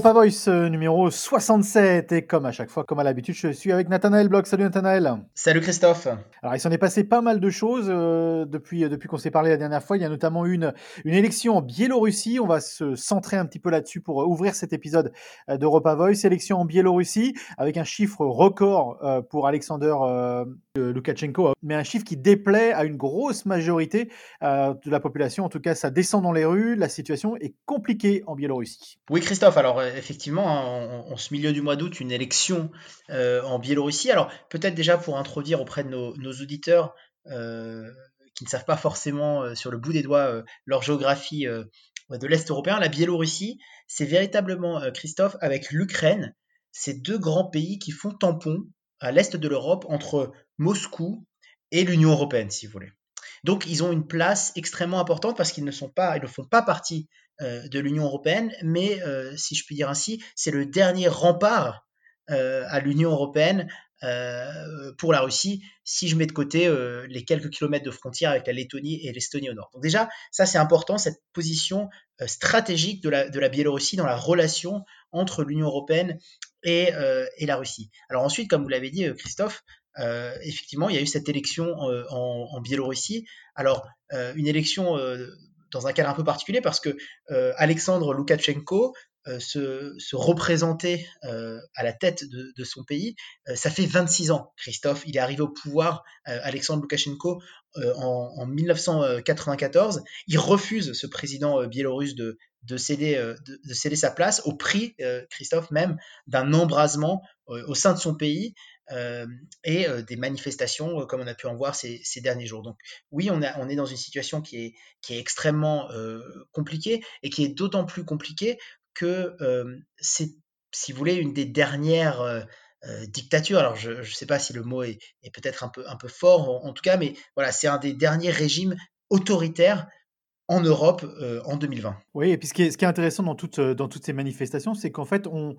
Europa Voice euh, numéro 67 et comme à chaque fois, comme à l'habitude, je suis avec Nathanaël Bloch. Salut Nathanaël. Salut Christophe. Alors il s'en est passé pas mal de choses euh, depuis, depuis qu'on s'est parlé la dernière fois. Il y a notamment une, une élection en Biélorussie. On va se centrer un petit peu là-dessus pour euh, ouvrir cet épisode d'Europa Voice. Élection en Biélorussie avec un chiffre record pour Alexander Lukashenko, mais un chiffre qui déplaît à une grosse majorité de la population. En tout cas, ça descend dans les rues. La situation est compliquée en Biélorussie. Oui Christophe, alors euh, effectivement, hein, en, ce milieu du mois d'août, une élection euh, en Biélorussie. Alors peut-être déjà pour introduire auprès de nos, auditeurs euh, qui ne savent pas forcément sur le bout des doigts leur géographie de l'Est européen, la Biélorussie, c'est véritablement, Christophe, avec l'Ukraine, ces deux grands pays qui font tampon à l'Est de l'Europe entre Moscou et l'Union européenne, si vous voulez. Donc, ils ont une place extrêmement importante parce qu'ils ne sont pas, ils ne font pas partie euh, de l'Union européenne, mais euh, si je puis dire ainsi, c'est le dernier rempart euh, à l'Union européenne pour la Russie, si je mets de côté les quelques kilomètres de frontière avec la Lettonie et l'Estonie au nord. Donc déjà, ça c'est important, cette position stratégique de la, Biélorussie dans la relation entre l'Union européenne et, la Russie. Alors ensuite, comme vous l'avez dit, Christophe, euh, effectivement, il y a eu cette élection en, en Biélorussie. Alors, euh, une élection dans un cadre un peu particulier parce que euh, Alexandre Loukachenko euh, se, euh, à la tête de, son pays, ça fait 26 ans, Christophe. Il est arrivé au pouvoir, Alexandre Loukachenko, en, en, 1994. Il refuse, ce président biélorusse, de, céder sa place au prix, Christophe, même d'un embrasement au sein de son pays. Euh, et euh, des manifestations euh, comme on a pu en voir ces, derniers jours. Donc oui, on, est dans une situation qui est, extrêmement compliquée et qui est d'autant plus compliquée que c'est, si vous voulez, une des dernières dictatures. Alors je ne sais pas si le mot est, peut-être un peu, un peu fort en, tout cas, mais voilà, c'est un des derniers régimes autoritaires en Europe en 2020. Oui, et puis ce qui est, ce qui est intéressant dans toutes, dans toutes ces manifestations, c'est qu'en fait, on,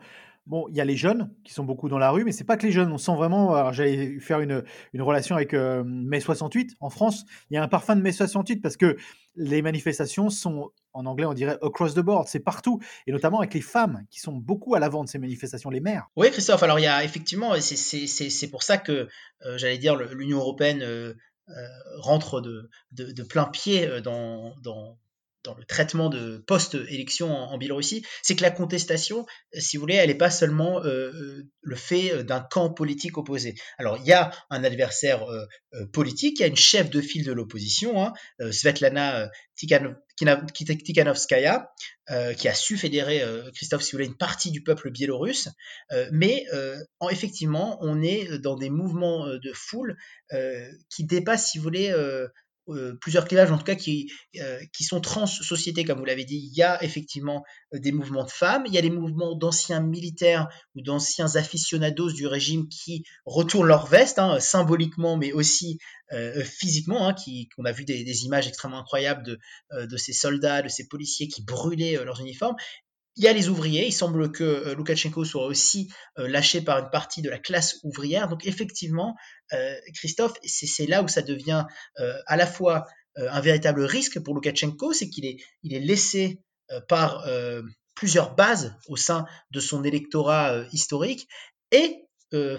Bon, il y a les jeunes qui sont beaucoup dans la rue, mais c'est pas que les jeunes. On sent vraiment. J'allais faire une, une, relation avec euh, mai 68 en France. Il y a un parfum de mai 68 parce que les manifestations sont, en anglais, on dirait across the board. C'est partout, et notamment avec les femmes qui sont beaucoup à l'avant de ces manifestations, les mères. Oui, Christophe. Alors il y a effectivement, c'est pour ça que euh, j'allais dire l'Union européenne. Euh, rentre de, de, de, plein pied dans, dans, dans le traitement de post-élection en, Biélorussie, c'est que la contestation, euh, si vous voulez, elle n'est pas seulement euh, euh, le fait d'un camp politique opposé. Alors, il y a un adversaire politique, il y a une chef de file de l'opposition, hein, Svetlana Tikhanovskaya, qui a su fédérer, Christophe, si vous voulez, une partie du peuple biélorusse, mais en, effectivement, on est dans des mouvements de foule qui dépassent, si vous voulez, euh, plusieurs clivages en tout cas qui, euh, qui sont trans-sociétés, comme vous l'avez dit. Il y a effectivement euh, des mouvements de femmes, il y a des mouvements d'anciens militaires ou d'anciens aficionados du régime qui retournent leur veste, hein, symboliquement mais aussi physiquement, hein, qui, on a vu des, des, images extrêmement incroyables de, de ces soldats, de ces policiers qui brûlaient leurs uniformes. Il y a les ouvriers, il semble que euh, Loukachenko soit aussi euh, lâché par une partie de la classe ouvrière. Donc effectivement, euh, Christophe, c'est là où ça devient à la fois un véritable risque pour Loukachenko, c'est qu'il est, il est laissé par plusieurs bases au sein de son électorat historique, et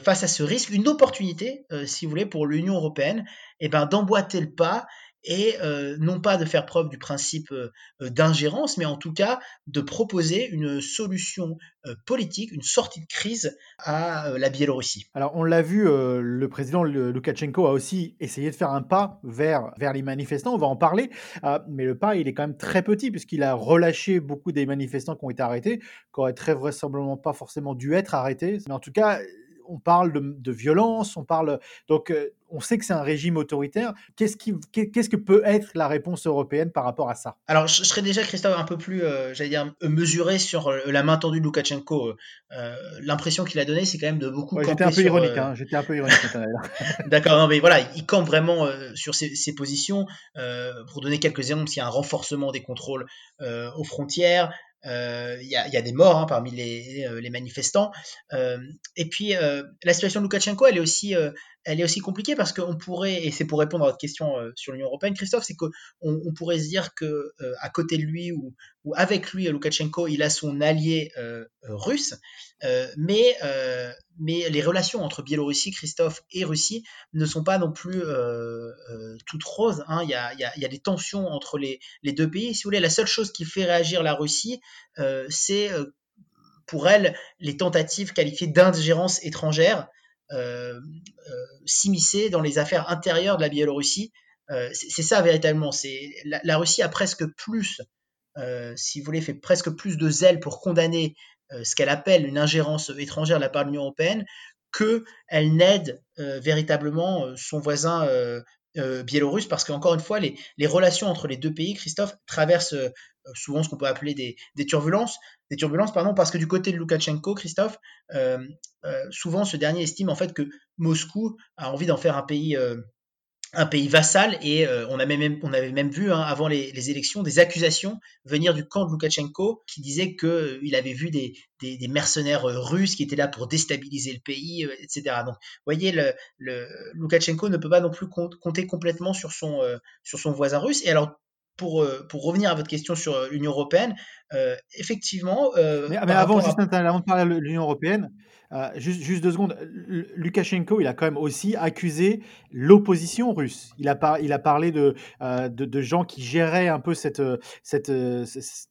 face à ce risque, une opportunité, si vous voulez, pour l'Union européenne, eh ben, d'emboîter le pas et euh, non pas de faire preuve du principe euh, d'ingérence, mais en tout cas de proposer une solution euh, politique, une sortie de crise à la Biélorussie. Alors on l'a vu, le président Loukachenko a aussi essayé de faire un pas vers, vers les manifestants, on va en parler, mais le pas il est quand même très petit puisqu'il a relâché beaucoup des manifestants qui ont été arrêtés, qui auraient très vraisemblablement pas forcément dû être arrêtés, mais en tout cas on parle de, violence, on parle donc euh, on sait que c'est un régime autoritaire. Qu'est-ce qui, qu'est-ce que peut être la réponse européenne par rapport à ça? Alors, je serais déjà, Christophe, un peu plus, euh, j'allais dire, mesuré sur euh, la main tendue de Loukachenko. L'impression qu'il a donnée, c'est quand même de beaucoup. j'étais, un peu ironique, hein, j'étais un peu ironique. D'accord, non, mais voilà, il campe vraiment sur ses, positions. pour donner quelques exemples, il y a un renforcement des contrôles aux frontières. Il y, a, des morts hein, parmi les, les manifestants. et puis la situation de Loukachenko, elle est aussi elle est aussi compliquée parce qu'on pourrait, et c'est pour répondre à votre question euh, sur l'Union européenne, Christophe, c'est qu'on on pourrait se dire que euh, à côté de lui ou, avec lui, Loukachenko, il a son allié euh, russe, mais, les relations entre Biélorussie, Christophe et Russie ne sont pas non plus toutes roses. Hein. Il, y a, des tensions entre les, les, deux pays. Si vous voulez, la seule chose qui fait réagir la Russie, c'est pour elle les tentatives qualifiées d'ingérence étrangère s'immiscer dans les affaires intérieures de la Biélorussie. Euh, c'est ça véritablement. C'est la, Russie a presque plus, si vous voulez, fait presque plus de zèle pour condamner ce qu'elle appelle une ingérence étrangère de la part de l'Union européenne que elle n'aide véritablement son voisin biélorusse parce qu'encore une fois, les, relations entre les deux pays, Christophe, traversent souvent ce qu'on peut appeler des, turbulences des turbulences, pardon, parce que du côté de Loukachenko, Christophe, euh, euh, souvent ce dernier estime en fait que Moscou a envie d'en faire un pays, euh, un pays vassal, et on, avait même, on avait même vu hein, avant les, élections des accusations venir du camp de Loukachenko qui disait qu'il avait vu des, mercenaires russes qui étaient là pour déstabiliser le pays, etc. Donc, vous voyez, le, Loukachenko ne peut pas non plus compter complètement sur son, sur son voisin russe. Et alors, pour, euh, pour revenir à votre question sur euh, l'Union européenne, euh, effectivement. mais, avant, juste avant de parler de l'Union européenne, juste, juste, deux secondes. Lukashenko, il a quand même aussi accusé l'opposition russe. Il a, par, il a parlé de, de, de, gens qui géraient un peu cette, cette,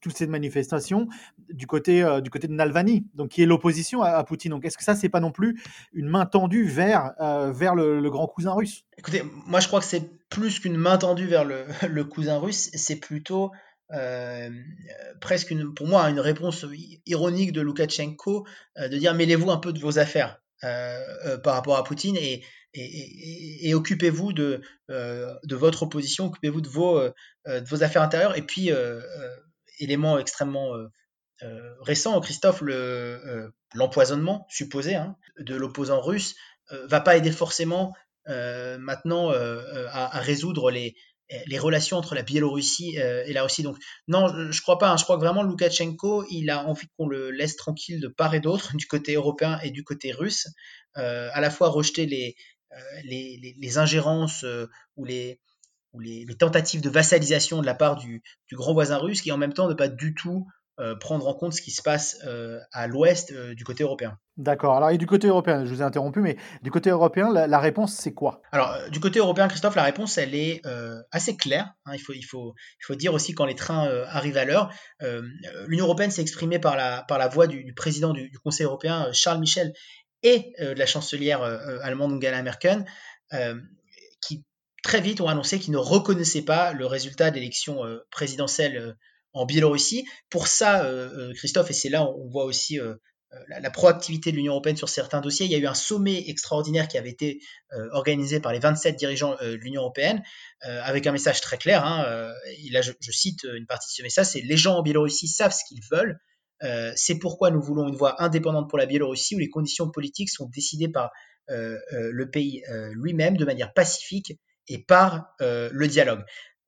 toutes ces manifestations du côté, du côté de Nalvani, donc qui est l'opposition à, Poutine. Donc est-ce que ça, c'est pas non plus une main tendue vers, vers le, grand cousin russe? Écoutez, moi je crois que c'est plus qu'une main tendue vers le, cousin russe, c'est plutôt euh, presque pour moi une réponse ironique de Loukachenko euh, de dire mêlez-vous un peu de vos affaires euh, par rapport à Poutine et, et, et, occupez-vous de, de votre opposition, occupez-vous de vos, de vos affaires intérieures. Et puis, élément extrêmement récent, Christophe, l'empoisonnement supposé hein, de l'opposant russe va pas aider forcément euh, maintenant euh, euh, à, résoudre les, relations entre la Biélorussie et la Russie. Donc non, je, ne crois pas. Hein. Je crois que vraiment Loukachenko, il a envie qu'on le laisse tranquille de part et d'autre, du côté européen et du côté russe, à la fois rejeter les, ingérences ou les, ou les, tentatives de vassalisation de la part du, du, grand voisin russe, qui en même temps ne pas du tout euh, prendre en compte ce qui se passe euh, à l'ouest euh, du côté européen. D'accord. Alors, et du côté européen, je vous ai interrompu, mais du côté européen, la, réponse, c'est quoi? Alors, du côté européen, Christophe, la réponse, elle est assez claire. Hein. il, faut, il, faut, il faut dire aussi quand les trains arrivent à l'heure. L'Union européenne s'est exprimée par la, par la voix du, président du, Conseil européen, Charles Michel, et de la chancelière allemande Angela Merkel, qui très vite ont annoncé qu'ils ne reconnaissaient pas le résultat d'élection présidentielle en Biélorussie. Pour ça, euh, euh, Christophe, et c'est là où on voit aussi euh, la, proactivité de l'Union européenne sur certains dossiers. Il y a eu un sommet extraordinaire qui avait été organisé par les 27 dirigeants de l'Union européenne avec un message très clair. Hein, et là, je, cite une partie de ce message, c'est les gens en Biélorussie savent ce qu'ils veulent. c'est pourquoi nous voulons une voie indépendante pour la Biélorussie où les conditions politiques sont décidées par le pays lui-même de manière pacifique et par le dialogue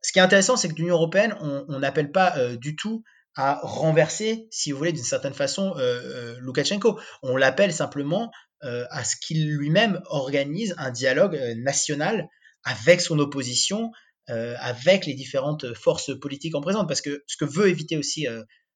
ce qui est intéressant, c'est que l'Union européenne, on n'appelle pas euh, du tout à renverser, si vous voulez, d'une certaine façon, euh, euh Loukachenko. On l'appelle simplement à ce qu'il lui-même organise un dialogue national avec son opposition, avec les différentes forces politiques en présence. Parce que ce que veut éviter aussi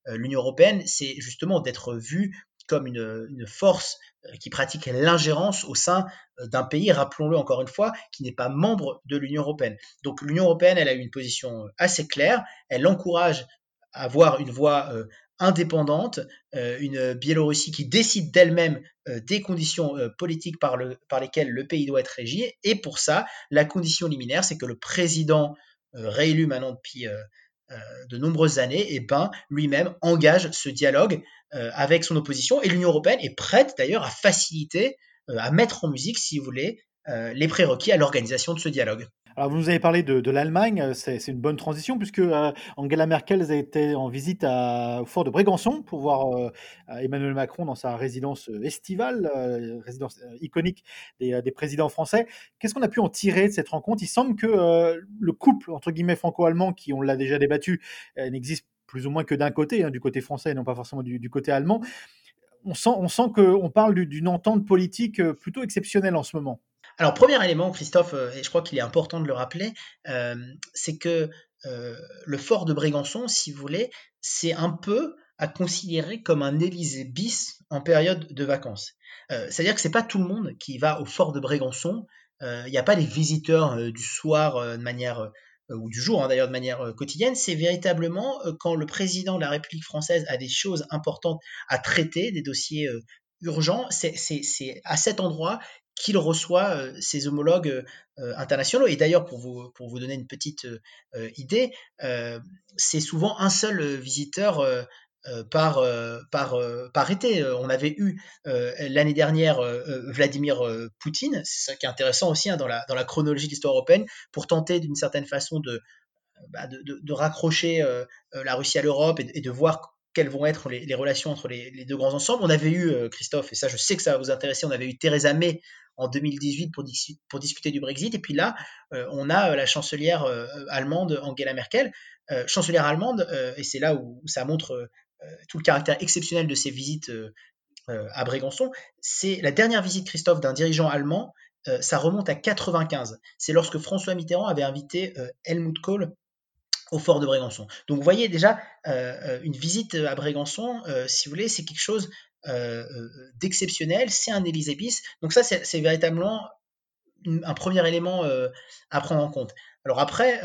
l'Union européenne, c'est justement d'être vu comme une, force euh, qui pratique l'ingérence au sein euh, d'un pays, rappelons-le encore une fois, qui n'est pas membre de l'Union européenne. Donc l'Union européenne, elle a une position euh, assez claire, elle encourage à avoir une voix indépendante, une Biélorussie qui décide d'elle-même des conditions politiques par, par, lesquelles le pays doit être régi. Et pour ça, la condition liminaire, c'est que le président réélu maintenant depuis de nombreuses années, et ben, lui-même engage ce dialogue euh, avec son opposition. Et l'Union européenne est prête d'ailleurs à faciliter, euh, à mettre en musique, si vous voulez, euh, les prérequis à l'organisation de ce dialogue. Alors, vous nous avez parlé de, l'Allemagne, c'est une bonne transition puisque Angela Merkel a été en visite au fort de Brégançon pour voir Emmanuel Macron dans sa résidence estivale, résidence iconique des, présidents français. Qu'est-ce qu'on a pu en tirer de cette rencontre? Il semble que le couple, entre guillemets, franco-allemand, qui, on l'a déjà débattu, n'existe plus ou moins que d'un côté, hein, du côté français et non pas forcément du, côté allemand. On sent qu'on parle d'une entente politique plutôt exceptionnelle en ce moment. Alors, premier élément, Christophe, et je crois qu'il est important de le rappeler, c'est que le fort de Brégançon, si vous voulez, c'est un peu à considérer comme un Élysée bis en période de vacances. C'est-à-dire que c'est pas tout le monde qui va au fort de Brégançon. Il n'y a pas les visiteurs du soir de manière ou du jour hein, d'ailleurs de manière quotidienne, c'est véritablement quand le président de la République française a des choses importantes à traiter, des dossiers urgents, c'est à cet endroit qu'il reçoit ses homologues internationaux. Et d'ailleurs, pour vous, pour vous donner une petite idée, c'est souvent un seul visiteur par, par, par été. On avait eu l'année dernière Vladimir Poutine, c'est ça qui est intéressant aussi hein, dans, la, dans la chronologie de l'histoire européenne, pour tenter d'une certaine façon de, bah, de, de, raccrocher la Russie à l'Europe et, de voir quelles vont être les, relations entre les, deux grands ensembles. On avait eu, Christophe, et ça je sais que ça va vous intéresser, on avait eu Theresa May en 2018 pour, discuter du Brexit, et puis là, on a la chancelière allemande Angela Merkel, chancelière allemande, et c'est là où ça montre tout le caractère exceptionnel de ces visites à Brégançon. C'est la dernière visite, Christophe, d'un dirigeant allemand, ça remonte à 95. C'est lorsque François Mitterrand avait invité Helmut Kohl au fort de Brégançon. Donc vous voyez déjà, une visite à Brégançon, si vous voulez, c'est quelque chose d'exceptionnel, c'est un Élysée Donc ça, c'est véritablement un premier élément à prendre en compte. Alors après,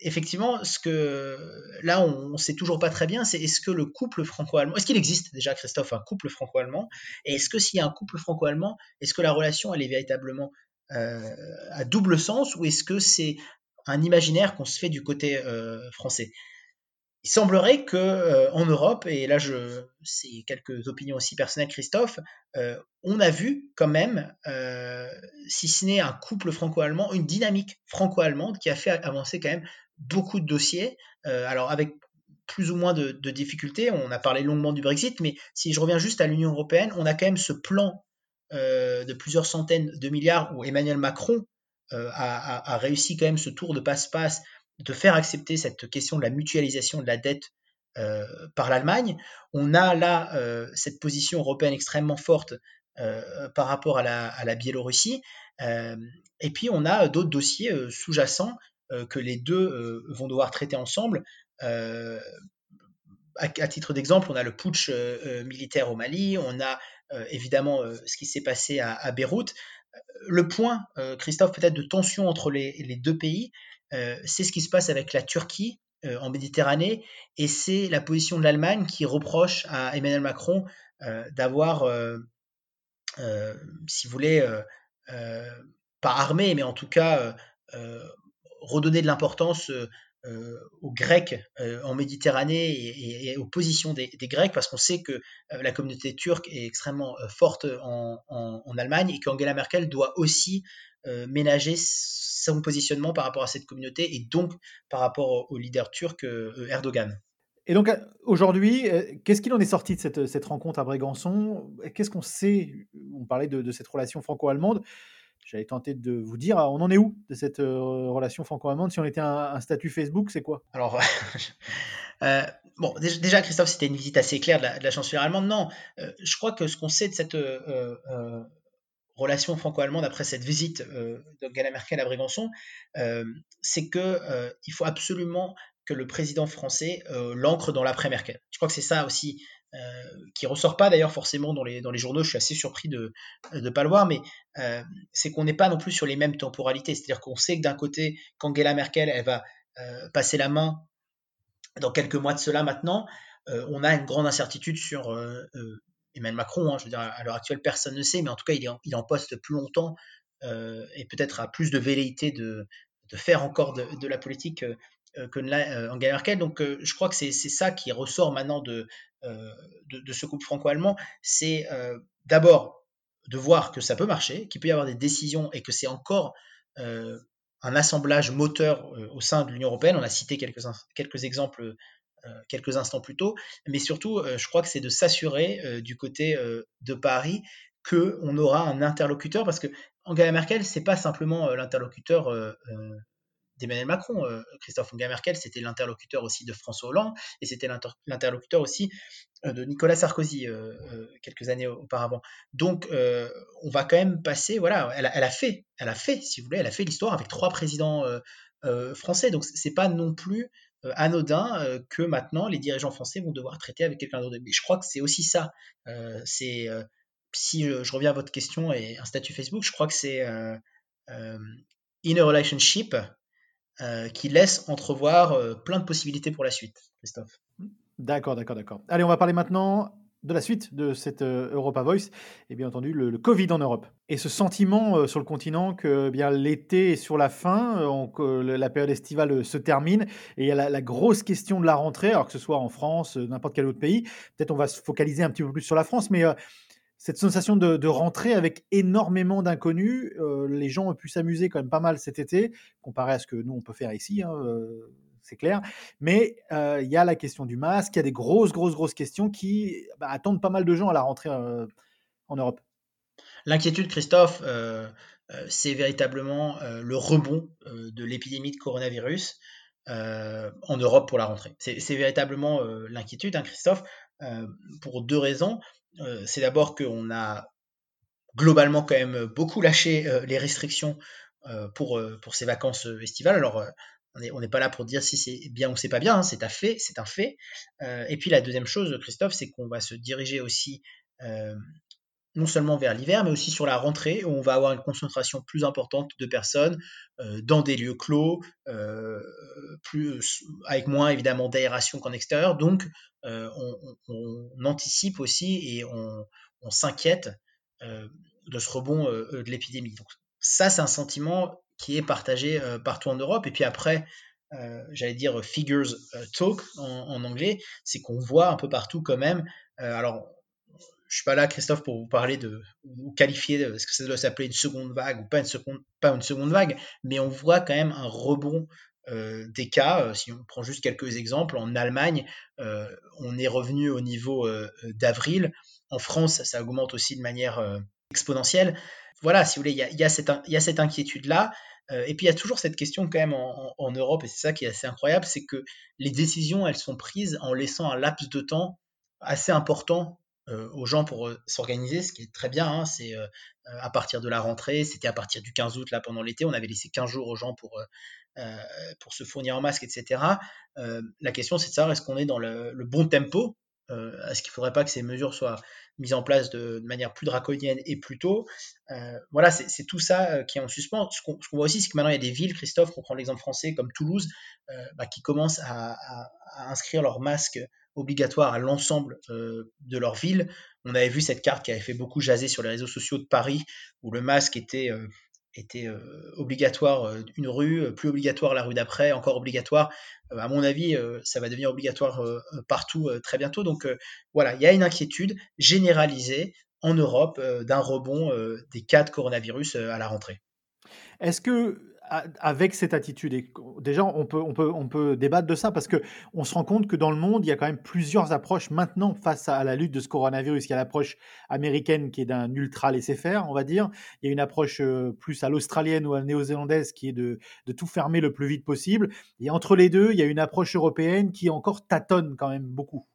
effectivement, ce que là, on ne sait toujours pas très bien, c'est est-ce que le couple franco-allemand, est-ce qu'il existe déjà, Christophe, un couple franco-allemand? Et est-ce que s'il y a un couple franco-allemand, est-ce que la relation, elle est véritablement à double sens ou est-ce que c'est un imaginaire qu'on se fait du côté français il semblerait que euh, en Europe, et là je, c'est quelques opinions aussi personnelles, Christophe, euh, on a vu quand même, euh, si ce n'est un couple franco-allemand, une dynamique franco-allemande qui a fait avancer quand même beaucoup de dossiers. alors avec plus ou moins de, difficultés, on a parlé longuement du Brexit, mais si je reviens juste à l'Union européenne, on a quand même ce plan de plusieurs centaines de milliards où Emmanuel Macron a, a, réussi quand même ce tour de passe-passe de faire accepter cette question de la mutualisation de la dette euh, par l'Allemagne. On a là euh, cette position européenne extrêmement forte euh, par rapport à la, Biélorussie. et puis on a d'autres dossiers sous-jacents que les deux vont devoir traiter ensemble. À, titre d'exemple, on a le putsch militaire au Mali, on a évidemment ce qui s'est passé à, Beyrouth. Le point, Christophe, peut-être de tension entre les deux pays, euh, c'est ce qui se passe avec la Turquie euh, en Méditerranée, et c'est la position de l'Allemagne qui reproche à Emmanuel Macron euh, d'avoir, si vous voulez, pas armé, mais en tout cas redonné de l'importance aux Grecs en Méditerranée et, aux positions des, Grecs, parce qu'on sait que la communauté turque est extrêmement forte en, Allemagne et qu'Angela Merkel doit aussi ménager son positionnement par rapport à cette communauté et donc par rapport au, leader turc euh, Erdogan. Et donc aujourd'hui, euh, qu'est-ce qu'il en est sorti de cette, rencontre à Brégançon? Qu'est-ce qu'on sait? On parlait de, cette relation franco-allemande. J'avais tenté de vous dire, on en est où de cette euh, relation franco-allemande? Si on était un, statut Facebook, c'est quoi? Alors, bon, déjà, Christophe, c'était une visite assez claire de la, chancelière allemande. Non, je crois que ce qu'on sait de cette relation franco-allemande après cette visite euh, d'Angela Merkel à Brégançon, euh, c'est que euh, il faut absolument que le président français l'ancre dans l'après-Merkel. Je crois que c'est ça aussi qui ressort pas d'ailleurs forcément dans les, dans les journaux. Je suis assez surpris de ne pas le voir, mais c'est qu'on n'est pas non plus sur les mêmes temporalités. C'est-à-dire qu'on sait que d'un côté, qu'Angela Merkel, elle va passer la main dans quelques mois de cela maintenant, on a une grande incertitude sur Emmanuel Macron, hein, je veux dire, à l'heure actuelle, personne ne sait, mais en tout cas, il est en, poste plus longtemps euh, et peut-être a plus de velléité de, faire encore de, la politique euh, que euh, Angela Merkel. Donc, je crois que c'est ça qui ressort maintenant de, ce couple franco-allemand. C'est d'abord de voir que ça peut marcher, qu'il peut y avoir des décisions et que c'est encore un assemblage moteur au sein de l'Union européenne. On a cité quelques, exemples euh, quelques instants plus tôt, mais surtout, euh, je crois que c'est de s'assurer euh, du côté de Paris qu'on aura un interlocuteur, parce que Angela Merkel, c'est pas simplement l'interlocuteur d'Emmanuel Macron. Christophe Angela Merkel, c'était l'interlocuteur aussi de François Hollande et c'était l'interlocuteur aussi de Nicolas Sarkozy quelques années auparavant. Donc, on va quand même passer, voilà, elle, a fait, elle a fait, si vous voulez, elle a fait l'histoire avec trois présidents français. Donc, c'est pas non plus euh, anodin euh, que maintenant les dirigeants français vont devoir traiter avec quelqu'un d'autre. Mais je crois que c'est aussi ça. Euh, c'est si je, reviens à votre question et un statut Facebook, je crois que c'est in a relationship qui laisse entrevoir plein de possibilités pour la suite, Christophe. D'accord, d'accord, d'accord. Allez, on va parler maintenant de la suite de cette euh, Europa Voice, et bien entendu le, Covid en Europe. Et ce sentiment euh, sur le continent que eh bien l'été est sur la fin, euh, la période estivale se termine, et il y a la, grosse question de la rentrée, alors que ce soit en France, n'importe quel autre pays. Peut-être on va se focaliser un petit peu plus sur la France, mais cette sensation de, rentrée avec énormément d'inconnus, les gens ont pu s'amuser quand même pas mal cet été, comparé à ce que nous on peut faire ici. Hein, c'est clair. Mais il y a la question du masque, il y a des grosses, grosses, grosses questions qui bah, attendent pas mal de gens à la rentrée en Europe. L'inquiétude, Christophe, c'est véritablement le rebond de l'épidémie de coronavirus en Europe pour la rentrée. C'est véritablement l'inquiétude, hein, Christophe, pour deux raisons. C'est d'abord qu'on a globalement quand même beaucoup lâché les restrictions pour, pour ces vacances estivales. Alors, on n'est pas là pour dire si c'est bien ou c'est pas bien, hein, c'est un fait, c'est un fait. Euh, et puis la deuxième chose, Christophe, c'est qu'on va se diriger aussi euh, non seulement vers l'hiver, mais aussi sur la rentrée, où on va avoir une concentration plus importante de personnes euh, dans des lieux clos, plus, avec moins évidemment d'aération qu'en extérieur. Donc, on, anticipe aussi et on, on s'inquiète de ce rebond de l'épidémie. Donc, ça, c'est un sentiment qui est partagé euh, partout en Europe. Et puis après, euh, j'allais dire figures euh, talk en, anglais, c'est qu'on voit un peu partout quand même. alors, je suis pas là, Christophe, pour vous parler de vous qualifier de ce que ça doit s'appeler une seconde vague ou pas une seconde, pas une seconde vague, mais on voit quand même un rebond des cas. si on prend juste quelques exemples, en Allemagne, on est revenu au niveau d'avril. En France, ça augmente aussi de manière exponentielle. Voilà, si vous voulez, il y a, y a cette inquiétude-là. Euh, et puis il y a toujours cette question quand même en, Europe, et c'est ça qui est assez incroyable, c'est que les décisions, elles sont prises en laissant un laps de temps assez important euh, aux gens pour euh, s'organiser, ce qui est très bien. Hein, c'est à partir de la rentrée, c'était à partir du 15 août, là pendant l'été, on avait laissé 15 jours aux gens pour, pour se fournir en masque, etc. la question, c'est de savoir est-ce qu'on est dans le, bon tempo Est-ce qu'il ne faudrait pas que ces mesures soient mise en place de, manière plus draconienne et plus tôt? Euh, voilà, c'est tout ça euh, qui est en suspens. Ce qu'on voit aussi, c'est que maintenant, il y a des villes, Christophe, on prend l'exemple français, comme Toulouse, euh, bah, qui commencent à, inscrire leur masque obligatoire à l'ensemble de leur ville. On avait vu cette carte qui avait fait beaucoup jaser sur les réseaux sociaux de Paris, où le masque était était euh, obligatoire euh, une rue, euh, plus obligatoire la rue d'après, encore obligatoire. à mon avis, ça va devenir obligatoire partout très bientôt. Donc voilà, il y a une inquiétude généralisée en Europe d'un rebond des cas de coronavirus à la rentrée. Est-ce que avec cette attitude, déjà on peut, débattre de ça parce que on se rend compte que dans le monde, il y a quand même plusieurs approches maintenant face à la lutte de ce coronavirus. Il y a l'approche américaine qui est d'un ultra laisser-faire, on va dire. Il y a une approche euh, plus à l'australienne ou à la néo-zélandaise qui est de, tout fermer le plus vite possible. Et entre les deux, il y a une approche européenne qui encore tâtonne quand même beaucoup.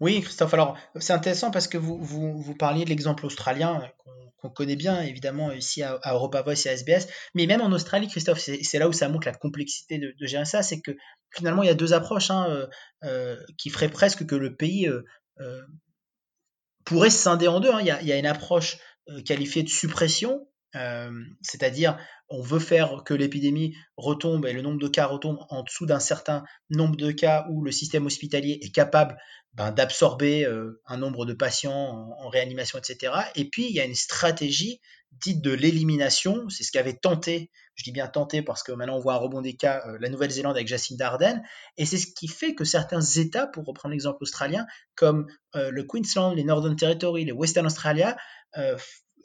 Oui, Christophe, alors c'est intéressant parce que vous, vous, parliez de l'exemple australien qu'on connaît bien évidemment ici à, Europa Voice et à SBS, mais même en Australie, Christophe, c'est là où ça montre la complexité de, gérer ça, c'est que finalement il y a deux approches hein, euh, euh, qui feraient presque que le pays euh, pourrait se scinder en deux. Hein. Il, y a, une approche qualifiée de suppression, c'est-à-dire on veut faire que l'épidémie retombe et le nombre de cas retombe en dessous d'un certain nombre de cas où le système hospitalier est capable ben, d'absorber euh, un nombre de patients en, réanimation, etc. Et puis, il y a une stratégie dite de l'élimination. C'est ce qu'avait tenté, je dis bien tenté parce que maintenant on voit un rebond des cas, euh, la Nouvelle-Zélande avec Jacinda Ardern. Et c'est ce qui fait que certains États, pour reprendre l'exemple australien, comme euh, le Queensland, les Northern Territory, les Western Australia,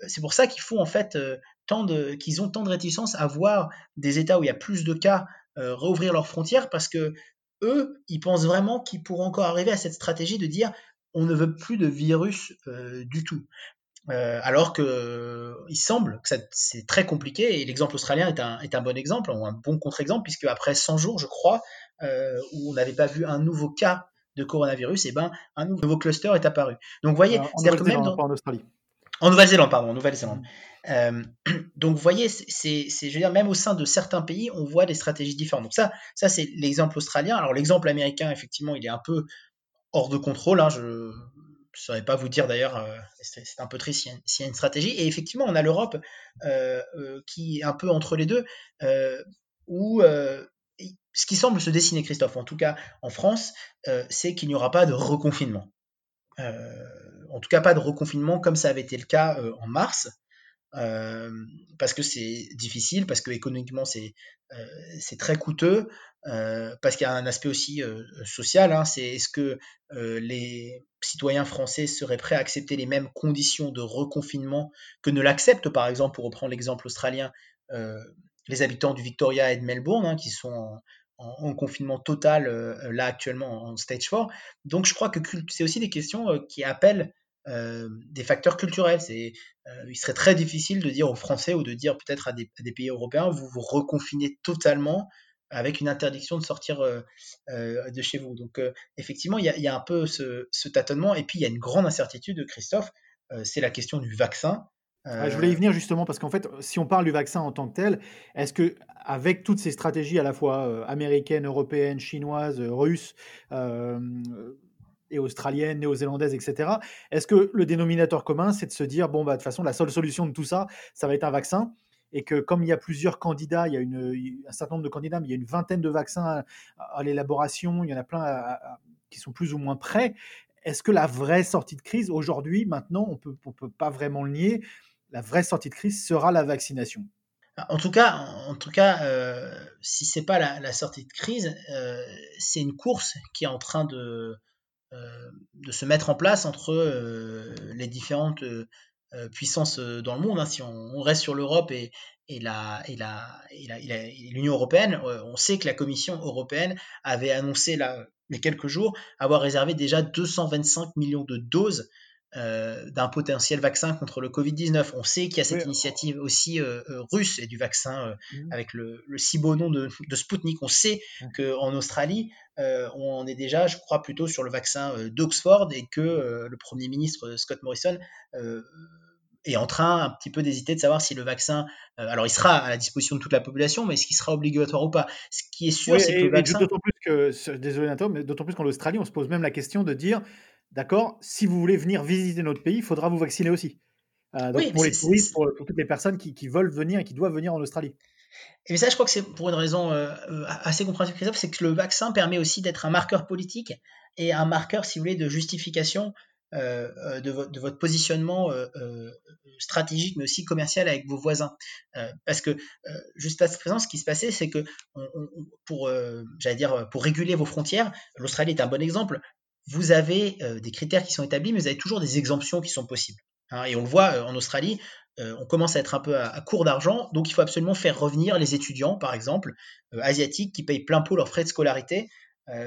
c'est pour ça qu'il faut en fait tant de, qu'ils ont tant de réticence à voir des États où il y a plus de cas rouvrir leurs frontières parce que eux, ils pensent vraiment qu'ils pourront encore arriver à cette stratégie de dire on ne veut plus de virus euh, du tout. alors que il semble que c'est très compliqué et l'exemple australien est un, est un bon exemple, ou un bon contre-exemple, puisque après 100 jours, je crois, où on n'avait pas vu un nouveau cas de coronavirus, et eh ben un nouveau cluster est apparu. Donc vous voyez, c'est même en Australie. En Nouvelle-Zélande, pardon, en Nouvelle-Zélande. Euh, donc, vous voyez, c'est, je veux dire, même au sein de certains pays, on voit des stratégies différentes. Donc, ça, ça c'est l'exemple australien. Alors, l'exemple américain, effectivement, il est un peu hors de contrôle. Hein. je ne saurais pas vous dire d'ailleurs, euh, c'est, un peu triste s'il y, a une stratégie. Et effectivement, on a l'Europe euh, qui est un peu entre les deux, où ce qui semble se dessiner, Christophe, en tout cas en France, c'est qu'il n'y aura pas de reconfinement. En tout cas, pas de reconfinement comme ça avait été le cas en mars. Euh, parce que c'est difficile, parce que économiquement c'est euh, très coûteux, euh, parce qu'il y a un aspect aussi social. Hein, c'est est-ce que les citoyens français seraient prêts à accepter les mêmes conditions de reconfinement que ne l'acceptent, par exemple, pour reprendre l'exemple australien, les habitants du Victoria et de Melbourne, hein, qui sont en, en, confinement total là actuellement en stage 4. Donc je crois que c'est aussi des questions qui appellent euh, des facteurs culturels. C'est, euh, il serait très difficile de dire aux Français ou de dire peut-être à des, pays européens, vous vous reconfinez totalement avec une interdiction de sortir euh, de chez vous. Donc effectivement, il y, a, un peu ce, tâtonnement. Et puis il y a une grande incertitude, Christophe, c'est la question du vaccin. Je voulais y venir justement parce qu'en fait, si on parle du vaccin en tant que tel, est-ce que avec toutes ces stratégies à la fois américaines, européennes, chinoises, russes, et australienne, néo-zélandaise, etc. Est-ce que le dénominateur commun, c'est de se dire, bon, bah, de toute façon, la seule solution de tout ça, ça va être un vaccin et que comme il y a plusieurs candidats, il y a une, un certain nombre de candidats, mais il y a une vingtaine de vaccins à, l'élaboration, il y en a plein qui sont plus ou moins prêts. Est-ce que la vraie sortie de crise, aujourd'hui, maintenant, on peut, ne peut pas vraiment le nier, la vraie sortie de crise sera la vaccination en tout cas, en tout cas, euh, si c'est pas la, sortie de crise, euh, c'est une course qui est en train de, euh, se mettre en place entre les différentes puissances dans le monde. Hein. Si on, reste sur l'Europe et, l'Union européenne, on sait que la Commission européenne avait annoncé là, les quelques jours avoir réservé déjà 225 millions de doses euh, d'un potentiel vaccin contre le Covid-19. On sait qu'il y a cette initiative aussi euh, euh, russe et du vaccin mmh. avec le, si beau nom de, de Sputnik. On sait mmh. qu'en Australie, on est déjà, je crois, plutôt sur le vaccin d'Oxford et que le Premier ministre Scott Morrison est en train un petit peu d'hésiter de savoir si le vaccin, alors il sera à la disposition de toute la population, mais est-ce qu'il sera obligatoire ou pas Ce qui est sûr, c'est que le vaccin. D'autant plus que, désolé mais d'autant plus qu'en Australie, on se pose même la question de dire D'accord? Si vous voulez venir visiter notre pays, il faudra vous vacciner aussi. Euh, donc pour les touristes, pour, toutes les personnes qui, veulent venir et qui doivent venir en Australie. Et ça, je crois que c'est pour une raison euh, euh, assez compréhensible, Christophe, c'est que le vaccin permet aussi d'être un marqueur politique et un marqueur, si vous voulez, de justification de, votre positionnement stratégique, mais aussi commercial avec vos voisins. parce que juste à présent, ce qui se passait, c'est que pour, j'allais dire, pour réguler vos frontières, l'Australie est un bon exemple vous avez euh, des critères qui sont établis, mais vous avez toujours des exemptions qui sont possibles. Hein. et on le voit euh, en Australie, euh, on commence à être un peu à, court d'argent, donc il faut absolument faire revenir les étudiants, par exemple, asiatiques, qui payent plein pot leurs frais de scolarité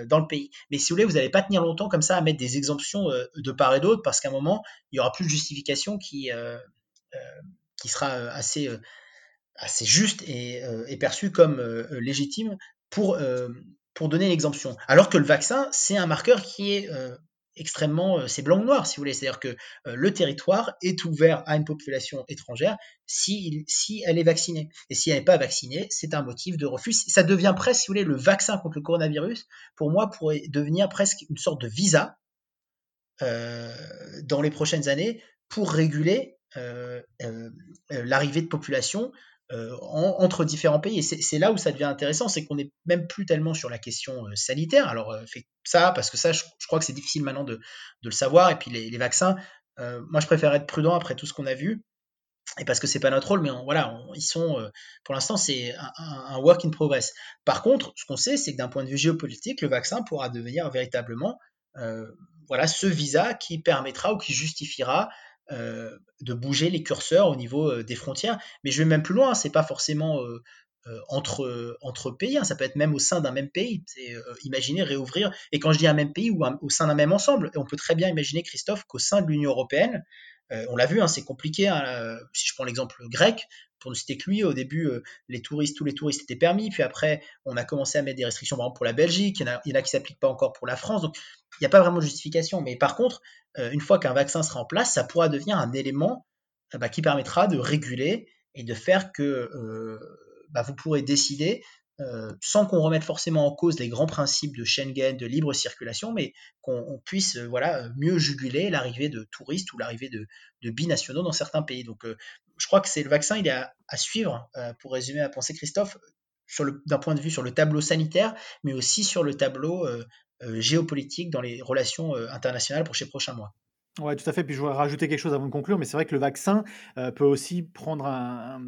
dans le pays. Mais si vous voulez, vous n'allez pas tenir longtemps comme ça à mettre des exemptions de part et d'autre, parce qu'à un moment, il y aura plus de justification qui, qui sera assez, assez juste et, et perçue comme légitime pour pour donner l'exemption. Alors que le vaccin, c'est un marqueur qui est euh, extrêmement, euh, c'est blanc ou noir, si vous voulez. C'est-à-dire que euh, le territoire est ouvert à une population étrangère si, si elle est vaccinée. Et si elle n'est pas vaccinée, c'est un motif de refus. Ça devient presque, si vous voulez, le vaccin contre le coronavirus, pour moi, pourrait devenir presque une sorte de visa dans les prochaines années pour réguler l'arrivée de population euh, entre différents pays. Et c'est là où ça devient intéressant, c'est qu'on n'est même plus tellement sur la question euh, sanitaire. Alors, euh, ça, parce que ça, je, crois que c'est difficile maintenant de, le savoir. Et puis les, vaccins, moi, je préfère être prudent après tout ce qu'on a vu. Et parce que c'est pas notre rôle, mais voilà, ils sont, pour l'instant, c'est un, work in progress. Par contre, ce qu'on sait, c'est que d'un point de vue géopolitique, le vaccin pourra devenir véritablement, voilà, ce visa qui permettra ou qui justifiera euh, de bouger les curseurs au niveau euh, des frontières. Mais je vais même plus loin, c'est pas forcément euh, entre, entre pays, hein. ça peut être même au sein d'un même pays. C'est imaginer réouvrir, et quand je dis un même pays ou au sein d'un même ensemble, on peut très bien imaginer, Christophe, qu'au sein de l'Union européenne, on l'a vu, hein, c'est compliqué. Hein, si je prends l'exemple grec, pour ne citer que lui, au début, les touristes, tous les touristes étaient permis, puis après, on a commencé à mettre des restrictions, pour la Belgique, il y en a, qui s'appliquent pas encore pour la France, donc il n'y a pas vraiment de justification. Mais par contre, une fois qu'un vaccin sera en place, ça pourra devenir un élément bah, qui permettra de réguler et de faire que bah, vous pourrez décider euh, sans qu'on remette forcément en cause les grands principes de Schengen, de libre circulation, mais qu'on puisse euh, voilà, mieux juguler l'arrivée de touristes ou l'arrivée de, binationaux dans certains pays. Donc euh, je crois que c'est le vaccin, il est à, suivre, pour résumer à penser Christophe, d'un point de vue sur le tableau sanitaire, mais aussi sur le tableau géopolitique dans les relations internationales pour ces prochains mois. Oui, tout à fait. Puis je voudrais rajouter quelque chose avant de conclure, mais c'est vrai que le vaccin peut aussi prendre un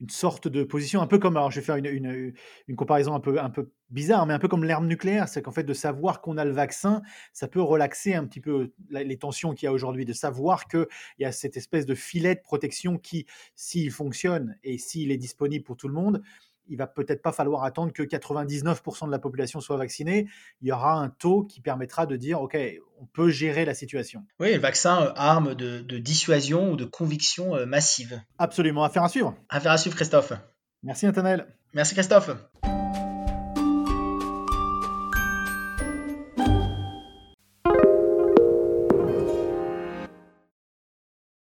une sorte de position, un peu comme, alors je vais faire une, une, comparaison un peu, un peu bizarre, mais un peu comme l'arme nucléaire, c'est qu'en fait de savoir qu'on a le vaccin, ça peut relaxer un petit peu les tensions qu'il y a aujourd'hui, de savoir qu'il y a cette espèce de filet de protection qui, s'il fonctionne et s'il est disponible pour tout le monde, il va peut-être pas falloir attendre que 99% de la population soit vaccinée. Il y aura un taux qui permettra de dire, OK, on peut gérer la situation. Oui, le vaccin, euh, arme de, dissuasion ou de conviction euh, massive. Absolument, affaire à suivre. Affaire à suivre, Christophe. Merci, Nathanaël. Merci, Christophe.